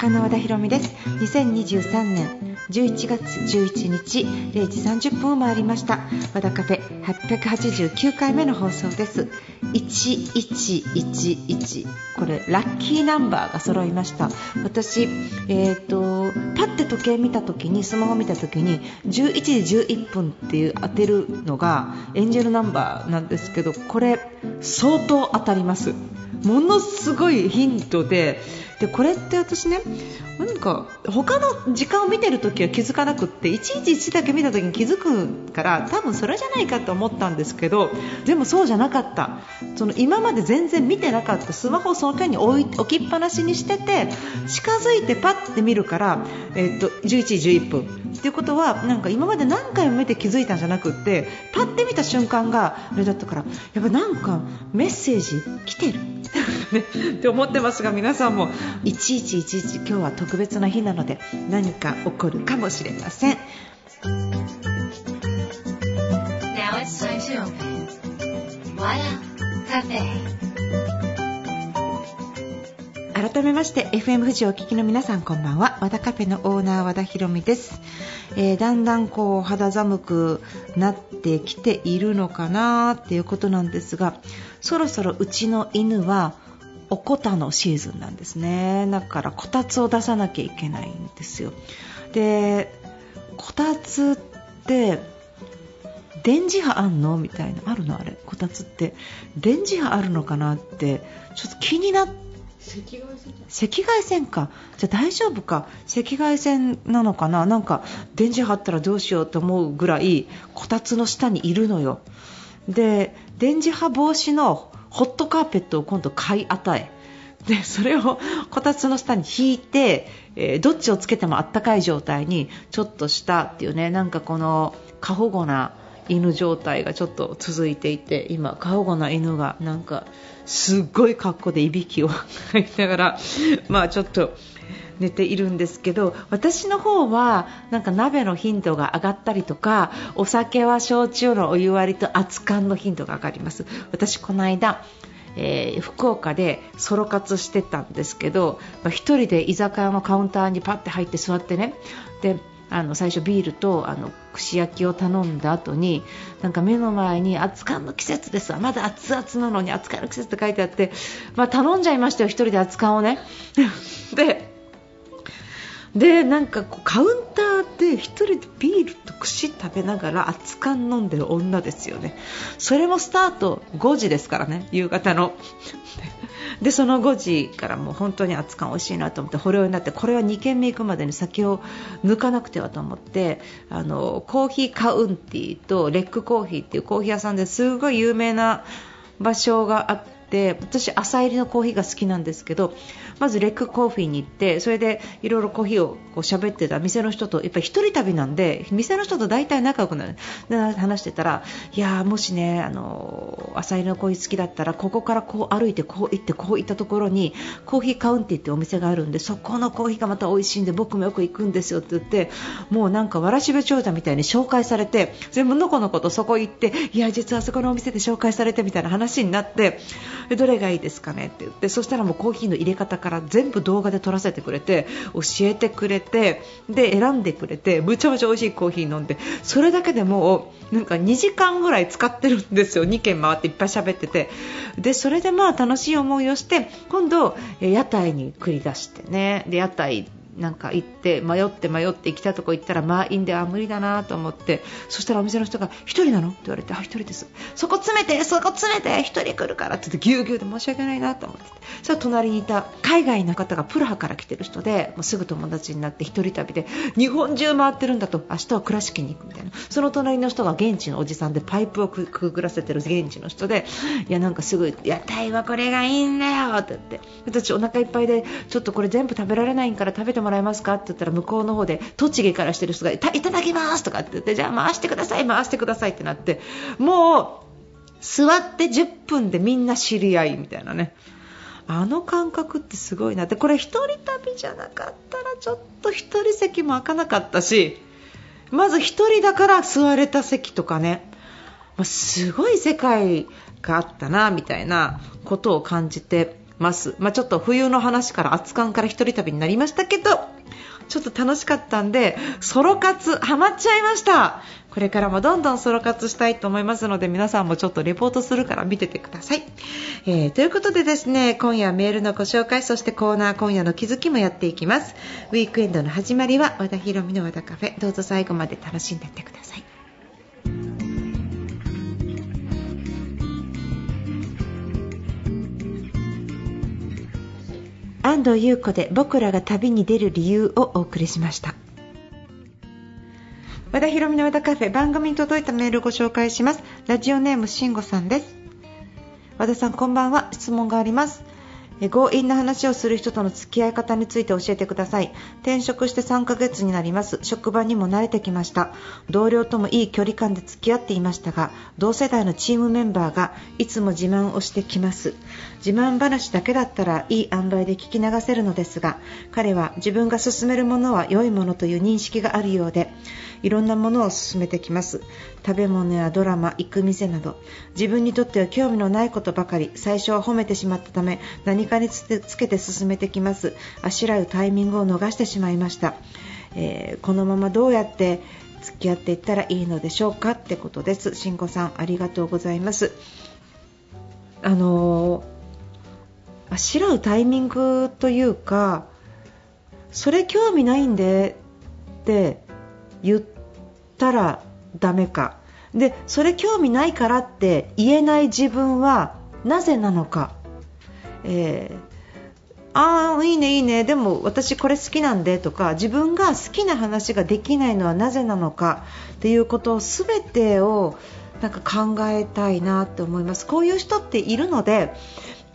家の和田博美です。2023年11月11日0時30分を回りました。和田カフェ889回目の放送です。1111これラッキーナンバーが揃いました。私えっ、ー、とパッて時計見た時にスマホ見た時に11時11分っていう当てるのがエンジェルナンバーなんですけどこれ相当当たります。ものすごい頻度ででこれって私ねなんか他の時間を見てるときは気づかなくって111だけ見たときに気づくから多分それじゃないかと思ったんですけどでもそうじゃなかった。その今まで全然見てなかった。スマホをその間に置きっぱなしにしてて近づいてパッて見るから、えー、っと11時11分。っていうことはなんか今まで何回も見て気づいたんじゃなくってパッて見た瞬間があれだったからやっぱなんかメッセージ来てる。って思ってますが皆さんも。1111今日は特別な日なので何か起こるかもしれません。改めまして FM 富士お聞きの皆さんこんばんは。和田カフェのオーナー和田博美です、えー、だんだんこう肌寒くなってきているのかなっていうことなんですがそろそろうちの犬はおこたのシーズンなんですね。だからこたつを出さなきゃいけないんですよ。でこたつって電磁波あんの？みたいなあるのあれ？こたつって。電磁波あるのかなってちょっと気になって赤外線か。じゃあ大丈夫か？赤外線なのかな？なんか電磁波あったらどうしようと思うぐらいこたつの下にいるのよ。で電磁波防止のホットカーペットを今度買い与えでそれをこたつの下に引いて、えー、どっちをつけてもあったかい状態にちょっとしたっていうねなんかこの過保護な犬状態がちょっと続いていて今、過保護な犬がなんかすっごい格好でいびきを かきながらまあちょっと寝ているんですけど私の方はなんか鍋の頻度が上がったりとかお酒は焼酎のお湯割りと熱燗の頻度が上がります。私この間えー、福岡でソロ活してたんですけど、まあ、1人で居酒屋のカウンターにパッて入って座ってねであの最初ビールとあの串焼きを頼んだ後になんか目の前に熱燗の季節ですわ。まだ熱々なのに熱燗の季節って書いてあって、まあ、頼んじゃいましたよ、1人で熱燗をね。ででなんかこうカウンターで1人でビールと串食べながら熱燗飲んでる女ですよね。それもスタート5時ですからね夕方の。でその5時からもう本当に熱燗美味しいなと思って保養になってこれは2軒目行くまでに酒を抜かなくてはと思ってあのコーヒーカウンティーとレックコーヒーっていうコーヒー屋さんですごい有名な場所があって私、朝入りのコーヒーが好きなんですけどまずレックコーヒーに行ってそれでいろいろコーヒーをこう喋ってた店の人とやっぱり一人旅なんで店の人と大体仲良くなる。話してたらいやもしねあの朝入りのコーヒー好きだったらここからこう歩いてこう行ってこう行ったところにコーヒーカウンティーってお店があるんでそこのコーヒーがまた美味しいんで僕もよく行くんですよって言ってもうなんかわらしべ長者みたいに紹介されて全部のこのことそこ行っていや実はそこのお店で紹介されてみたいな話になってどれがいいですかねって言ってそしたらもうコーヒーの入れ方から全部動画で撮らせてくれて教えてくれてで選んでくれてむちゃむちゃ美味しいコーヒー飲んでそれだけでもうなんか2時間ぐらい使ってるんですよ。2軒回っていっぱい喋ってて。でそれでまあ楽しい思いをして今度屋台に繰り出してね。で屋台なんか行って迷って迷って来たとこ行ったら満員であ無理だなと思ってそしたらお店の人が1人なの？って言われてあ1人です。そこ詰めてそこ詰めて1人来るからって言ってぎゅうぎゅうで申し訳ないなと思ってそした隣にいた海外の方がプラハから来てる人でもうすぐ友達になって1人旅で日本中回ってるんだと。明日は倉敷に行くみたいな。その隣の人が現地のおじさんでパイプをくぐらせてる現地の人でいやなんかすぐ屋台はこれがいいんだよって言って。私お腹いっぱいでちょっとこれ全部食べられないから食べてもらえますかって言ったら向こうの方で栃木からしてる人がいただきますとかって言ってじゃあ回してください回してくださいってなってもう座って10分でみんな知り合いみたいなね。あの感覚ってすごいな。ってこれ1人旅じゃなかったらちょっと1人席も開かなかったしまず1人だから座れた席とかね。すごい世界があったなみたいなことを感じてます、まあ、ちょっと冬の話から熱燗から一人旅になりましたけどちょっと楽しかったんでソロ活ハマっちゃいました。これからもどんどんソロ活したいと思いますので皆さんもちょっとレポートするから見ててください、えー、ということでですね今夜メールのご紹介そしてコーナー今夜の気づきもやっていきます。ウィークエンドの始まりは和田ヒ美の和田カフェ。どうぞ最後まで楽しんでいってください。安藤優子で僕らが旅に出る理由をお送りしました。和田ヒ美の和田カフェ番組に届いたメールをご紹介します。ラジオネームしんごさんです。和田さんこんばんは。質問があります。強引な話をする人との付き合い方について教えてください。転職して3ヶ月になります。職場にも慣れてきました。同僚ともいい距離感で付き合っていましたが同世代のチームメンバーがいつも自慢をしてきます。自慢話だけだったらいい塩梅で聞き流せるのですが彼は自分が進めるものは良いものという認識があるようでいろんなものを進めてきます。食べ物やドラマ行く店など。自分にとっては興味のないことばかり。最初は褒めてしまったため何かにつけて進めてきます。あしらうタイミングを逃してしまいました、えー、このままどうやって付き合っていったらいいのでしょうか？ってことです。慎吾さんありがとうございます。あのー、あしらうタイミングというかそれ興味ないんでって言ったらダメか。でそれ興味ないからって言えない自分はなぜなのか、えー、ああいいねいいね。でも私これ好きなんでとか自分が好きな話ができないのはなぜなのか。っていうことを全てをなんか考えたいなって思います。こういう人っているので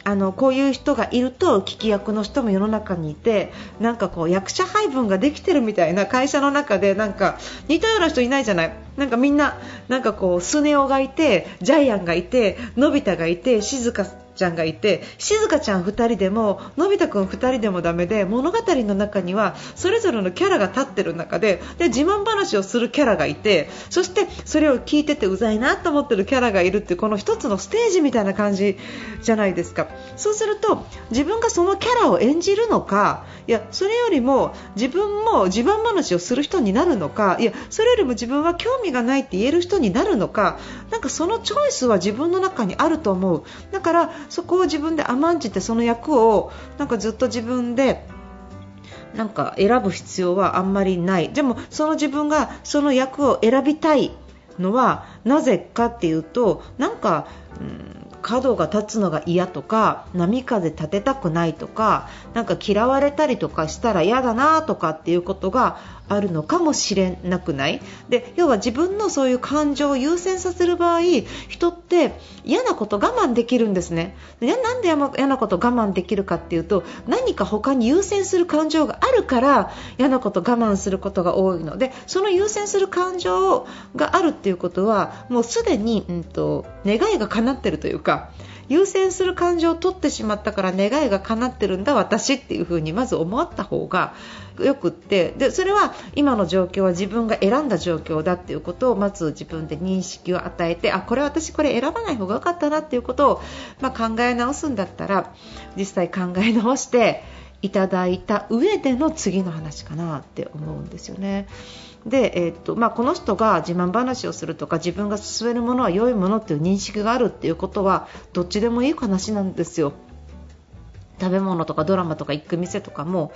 あのこういう人がいると聞き役の人も世の中にいてなんかこう役者配分ができてるみたいな会社の中でなんか似たような人いないじゃない？なんかみんななんかこうスネ夫がいてジャイアンがいてのび太がいて静香ちゃんがいて静香ちゃん2人でものび太くん2人でもダメで物語の中にはそれぞれのキャラが立ってる中でで自慢話をするキャラがいてそしてそれを聞いててうざいなと思ってるキャラがいるっていうこの1つのステージみたいな感じじゃないですか。そうすると自分がそのキャラを演じるのかいやそれよりも自分も自慢話をする人になるのかいやそれよりも自分は興味がないって言える人になるのかなんかそのチョイスは自分の中にあると思う。だからそこを自分で甘んじてその役をなんかずっと自分でなんか選ぶ必要はあんまりない。でもその自分がその役を選びたいのはなぜかっていうとなんか、うん角が立つのが嫌とか波風立てたくないとかなんか嫌われたりとかしたら嫌だなとかっていうことがあるのかもしれなくない？で要は自分のそういう感情を優先させる場合人って嫌なこと我慢できるんですね。でなんで嫌なこと我慢できるかっていうと何か他に優先する感情があるから嫌なこと我慢することが多いの。でその優先する感情があるっていうことはもうすでに、うんと、願いが叶ってるというか優先する感情を取ってしまったから願いが叶ってるんだ私っていう風にまず思った方がよくってでそれは今の状況は自分が選んだ状況だっていうことをまず自分で認識を与えてあこれ私これ選ばない方が良かったなっていうことを、まあ、考え直すんだったら実際考え直していただいた上での次の話かなって思うんですよね。で、えー、っとまあ、この人が自慢話をするとか自分が進めるものは良いものっていう認識があるっていうことはどっちでもいい話なんですよ。食べ物とかドラマとか行く店とかも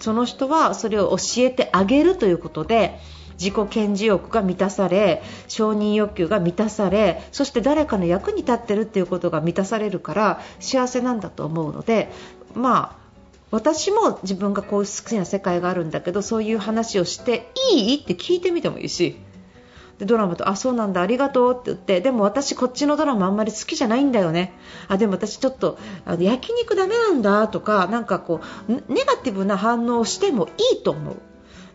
その人はそれを教えてあげるということで自己顕示欲が満たされ承認欲求が満たされそして誰かの役に立ってるっていうことが満たされるから幸せなんだと思うのでまあ私も自分がこう好きな世界があるんだけどそういう話をしていい？って聞いてみてもいいし。でドラマとあそうなんだありがとうって言ってでも私こっちのドラマあんまり好きじゃないんだよね。あでも私ちょっとあの焼肉ダメなんだとかなんかこうネガティブな反応をしてもいいと思う。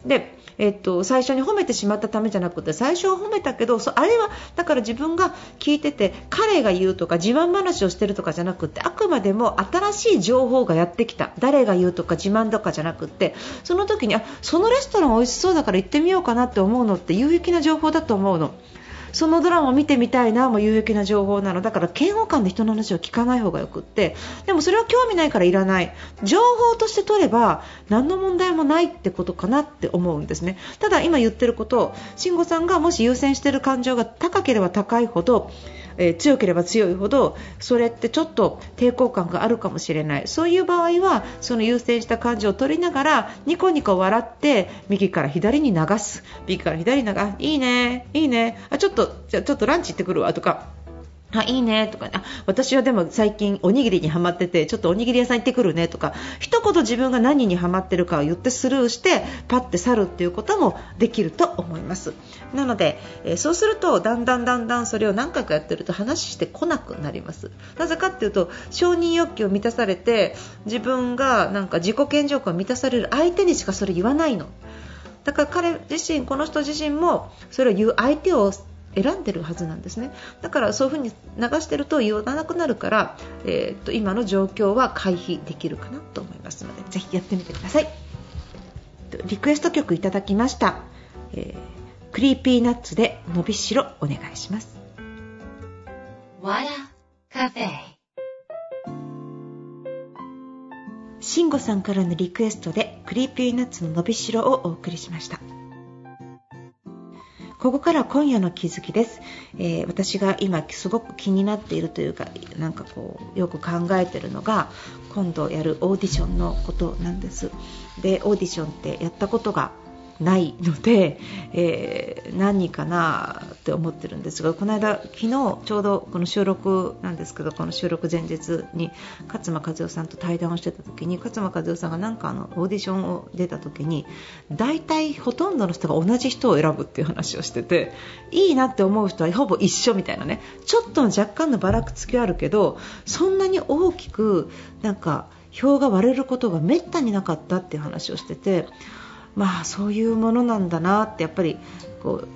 でえっと、最初に褒めてしまったためじゃなくて最初は褒めたけどそあれはだから自分が聞いてて彼が言うとか自慢話をしてるとかじゃなくてあくまでも新しい情報がやってきた誰が言うとか自慢とかじゃなくてその時にあそのレストラン美味しそうだから行ってみようかなって思うのって有益な情報だと思うの。そのドラマを見てみたいなも有益な情報なの。だから嫌悪感で人の話を聞かない方がよくって。でもそれは興味ないからいらない。情報として取れば何の問題もないってことかなって思うんですね。ただ今言ってること慎吾さんがもし優先してる感情が高ければ高いほどえー、強ければ強いほどそれってちょっと抵抗感があるかもしれない。そういう場合はその優先した感じを取りながらニコニコ笑って右から左に流す。右から左に流す。いいね。いいね。あちょっとじゃちょっとランチ行ってくるわとか。あ、いいねとか、あ、私はでも最近おにぎりにハマってて、ちょっとおにぎり屋さん行ってくるねとか、一言自分が何にハマってるかを言ってスルーして、パッて去るっていうこともできると思います。なので、えー、そうすると、だんだんだんだんそれを何回かやってると話してこなくなります。なぜかっていうと、承認欲求を満たされて、自分がなんか自己顕示欲が満たされる相手にしかそれ言わないの。だから彼自身、この人自身もそれを言う相手を選んでるはずなんですね。だからそういうふうに流してると言わなくなるから、えー、っと今の状況は回避できるかなと思いますのでぜひやってみてください。リクエスト曲いただきました、えー、 Creepy Nutsで伸びしろお願いします。わらカフェ。慎吾さんからのリクエストで Creepy Nutsの伸びしろをお送りしましたここから今夜の気づきです、えー、私が今すごく気になっているというかなんかこうよく考えているのが今度やるオーディションのことなんです。でオーディションってやったことがないので、えー、何かなって思ってるんですがこの間、昨日ちょうどこの収録なんですけどこの収録前日に勝間和代さんと対談をしてた時に勝間和代さんがなんかあのオーディションを出た時に大体ほとんどの人が同じ人を選ぶっていう話をしてていいなって思う人はほぼ一緒みたいなね。ちょっと若干のばらつきはあるけどそんなに大きくなんか票が割れることがめったになかったっていう話をしててまあそういうものなんだなってやっぱりこう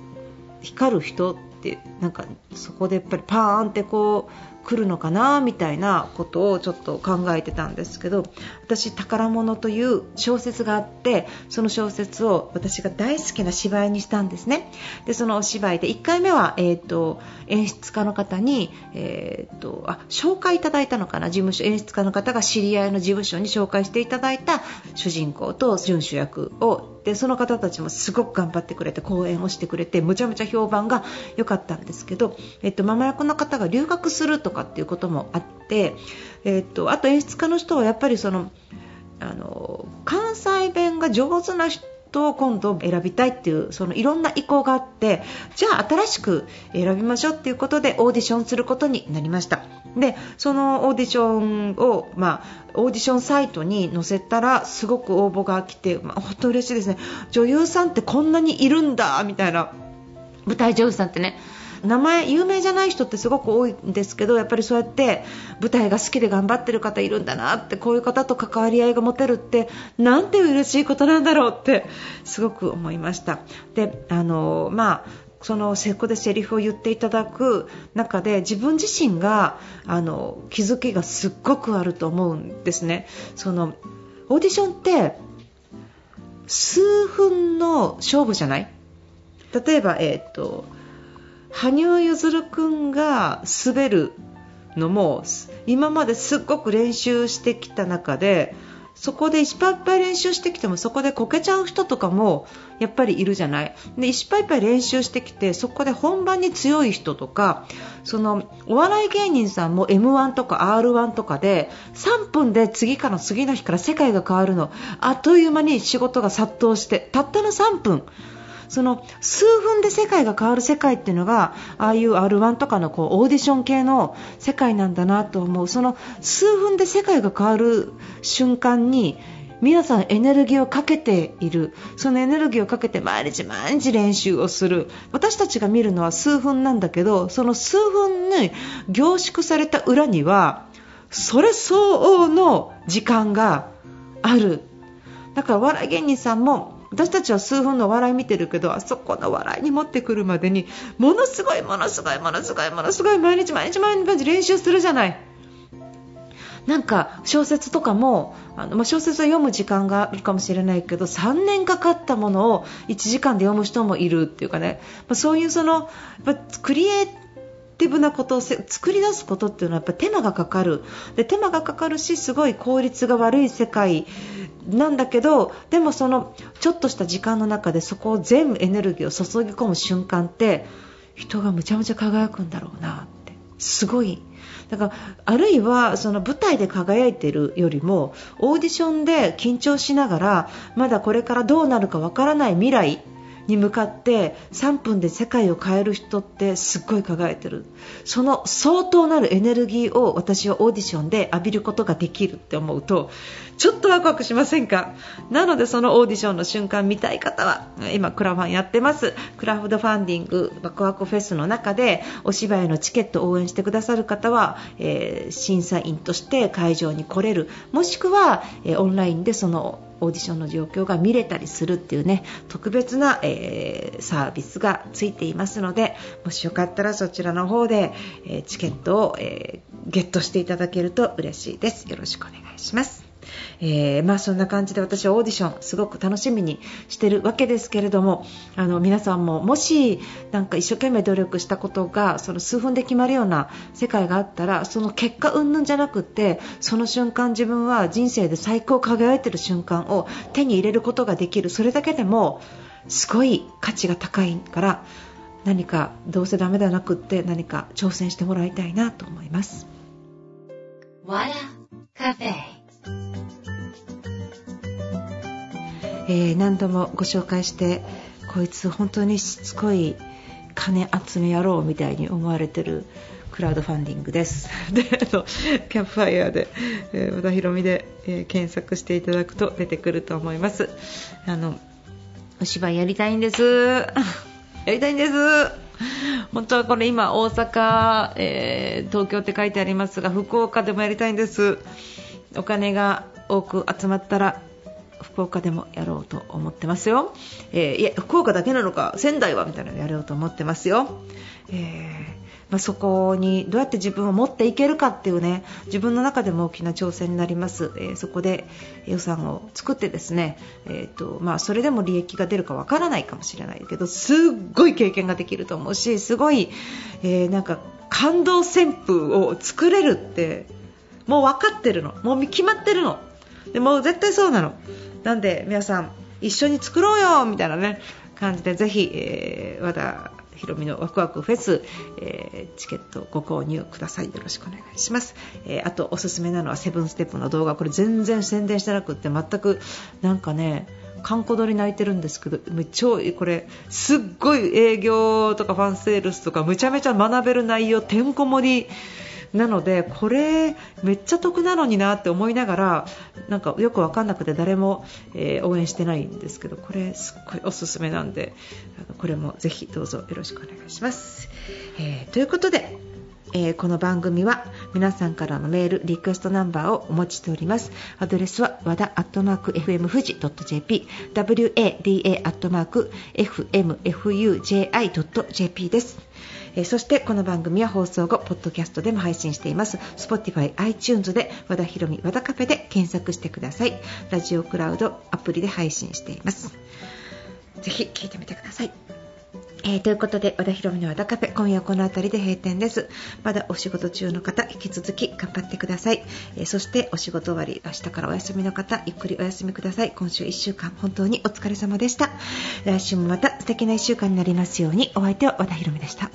光る人ってなんかそこでやっぱりパーンってこう来るのかなみたいなことをちょっと考えてたんですけど私、宝物という小説があってその小説を私が大好きな芝居にしたんですね。でそのお芝居で1回目は、えーと、演出家の方に、えーと、あ紹介いただいたのかな？事務所演出家の方が知り合いの事務所に紹介していただいた主人公と準主役を。でその方たちもすごく頑張ってくれて講演をしてくれてむちゃむちゃ評判が良かったんですけど、えっと、ママ役の方が留学するとかっていうこともあって、えっと、あと演出家の人はやっぱりそのあの関西弁が上手な人を今度選びたいっていうそのいろんな意向があってじゃあ新しく選びましょうっていうことでオーディションすることになりました。でそのオーディションを、まあ、オーディションサイトに載せたらすごく応募が来て、まあ、本当嬉しいですね。女優さんってこんなにいるんだみたいな。舞台女優さんってね。名前有名じゃない人ってすごく多いんですけどやっぱりそうやって舞台が好きで頑張ってる方いるんだなってこういう方と関わり合いが持てるってなんて嬉しいことなんだろうってすごく思いました。であのまあそのセコでセリフを言っていただく中で自分自身があの気づきがすっごくあると思うんですね。そのオーディションって数分の勝負じゃない？例えば、えーと羽生結弦君が滑るのも今まですっごく練習してきた中でそこで石パイパイ練習してきてもそこでこけちゃう人とかもやっぱりいるじゃない？で石パイパイ練習してきてそこで本番に強い人とかそのお笑い芸人さんも m 1とか r 1とかで3分で次から次の日から世界が変わるの。あっという間に仕事が殺到してたったの3分。その数分で世界が変わる世界っていうのがああいう R1 とかのこうオーディション系の世界なんだなと思う。その数分で世界が変わる瞬間に皆さんエネルギーをかけている。そのエネルギーをかけて毎日毎日練習をする。私たちが見るのは数分なんだけどその数分に凝縮された裏にはそれ相応の時間がある。だから笑い芸人さんも私たちは数分の笑い見てるけどあそこの笑いに持ってくるまでにものすごいものすごいものすごいものすごい毎日毎日毎日練習するじゃない。なんか小説とかもあの、まあ、小説は読む時間があるかもしれないけど3年かかったものを1時間で読む人もいるっていうかね、まあ、そういうそのやっぱクリエイティブなことを作り出すことっていうのはやっぱ手間がかかる。で手間がかかるしすごい効率が悪い世界なんだけどでもそのちょっとした時間の中でそこを全部エネルギーを注ぎ込む瞬間って人がむちゃむちゃ輝くんだろうなって。すごい。だからあるいはその舞台で輝いているよりもオーディションで緊張しながらまだこれからどうなるかわからない未来に向かって3分で世界を変える人ってすっごい輝いてる。その相当なるエネルギーを私はオーディションで浴びることができるって思うとちょっとワクワクしませんか？なのでそのオーディションの瞬間見たい方は今クラファンやってます。クラフトファンディングワクワクフェスの中でお芝居のチケットを応援してくださる方は、えー、審査員として会場に来れる。もしくは、えー、オンラインでそのオーディションの状況が見れたりするっていうね特別な、えー、サービスがついていますのでもしよかったらそちらの方で、えチケットを、えゲットしていただけると嬉しいです。よろしくお願いします。えー、まあ、そんな感じで私はオーディションすごく楽しみにしているわけですけれどもあの皆さんももしなんか一生懸命努力したことがその数分で決まるような世界があったらその結果云々じゃなくてその瞬間自分は人生で最高輝いている瞬間を手に入れることができるそれだけでもすごい価値が高いから何かどうせダメではなくって何か挑戦してもらいたいなと思います。カフェえー、何度もご紹介してこいつ本当にしつこい金集め野郎みたいに思われてるクラウドファンディングです。であのキャンプファイヤーで、えー、和田博美で、えー、検索していただくと出てくると思います。あのお芝居やりたいんです。やりたいんです。本当はこれ今大阪、えー、東京って書いてありますが福岡でもやりたいんです。お金が多く集まったら福岡でもやろうと思ってますよ、えー、いや福岡だけなのか仙台はみたいなのやろうと思ってますよ、えーまあ、そこにどうやって自分を持っていけるかっていうね自分の中でも大きな挑戦になります、えー、そこで予算を作ってですね、えーとまあ、それでも利益が出るかわからないかもしれないけどすっごい経験ができると思うしすごい、えー、なんか感動旋風を作れるってもう分かってるの。もう決まってるの。でも絶対そうなの。なんで皆さん一緒に作ろうよみたいなね感じでぜひ、えー、和田ひろみのワクワクフェス、えー、チケットご購入ください。よろしくお願いします、えー、あとおすすめなのはセブンステップの動画。これ全然宣伝してなくって全くなんかね観光鳥泣いてるんですけど超これすっごい営業とかファンセールスとかむちゃめちゃ学べる内容てんこ盛り。なのでこれめっちゃ得なのになって思いながらなんかよく分かんなくて誰も、えー、応援してないんですけどこれすっごい おすすめなんでこれもぜひどうぞよろしくお願いします。えー、ということでえー、この番組は皆さんからのメール、リクエストナンバーをお持ちしております。アドレスは和田アットマーク FM 富士 .jp、wada アットマーク FMFUJI.jp です。えそしてこの番組は放送後ポッドキャストでも配信しています Spotify、iTunes で和田ひろみ和田カフェで検索してくださいラジオクラウドアプリで配信していますぜひ聞いてみてくださいえー、ということで、和田ひろみの和田カフェ、今夜この辺りで閉店です。まだお仕事中の方、引き続き頑張ってください。えー、そしてお仕事終わり、明日からお休みの方、ゆっくりお休みください。今週1週間、本当にお疲れ様でした。来週もまた素敵な1週間になりますように、お相手は和田ひろみでした。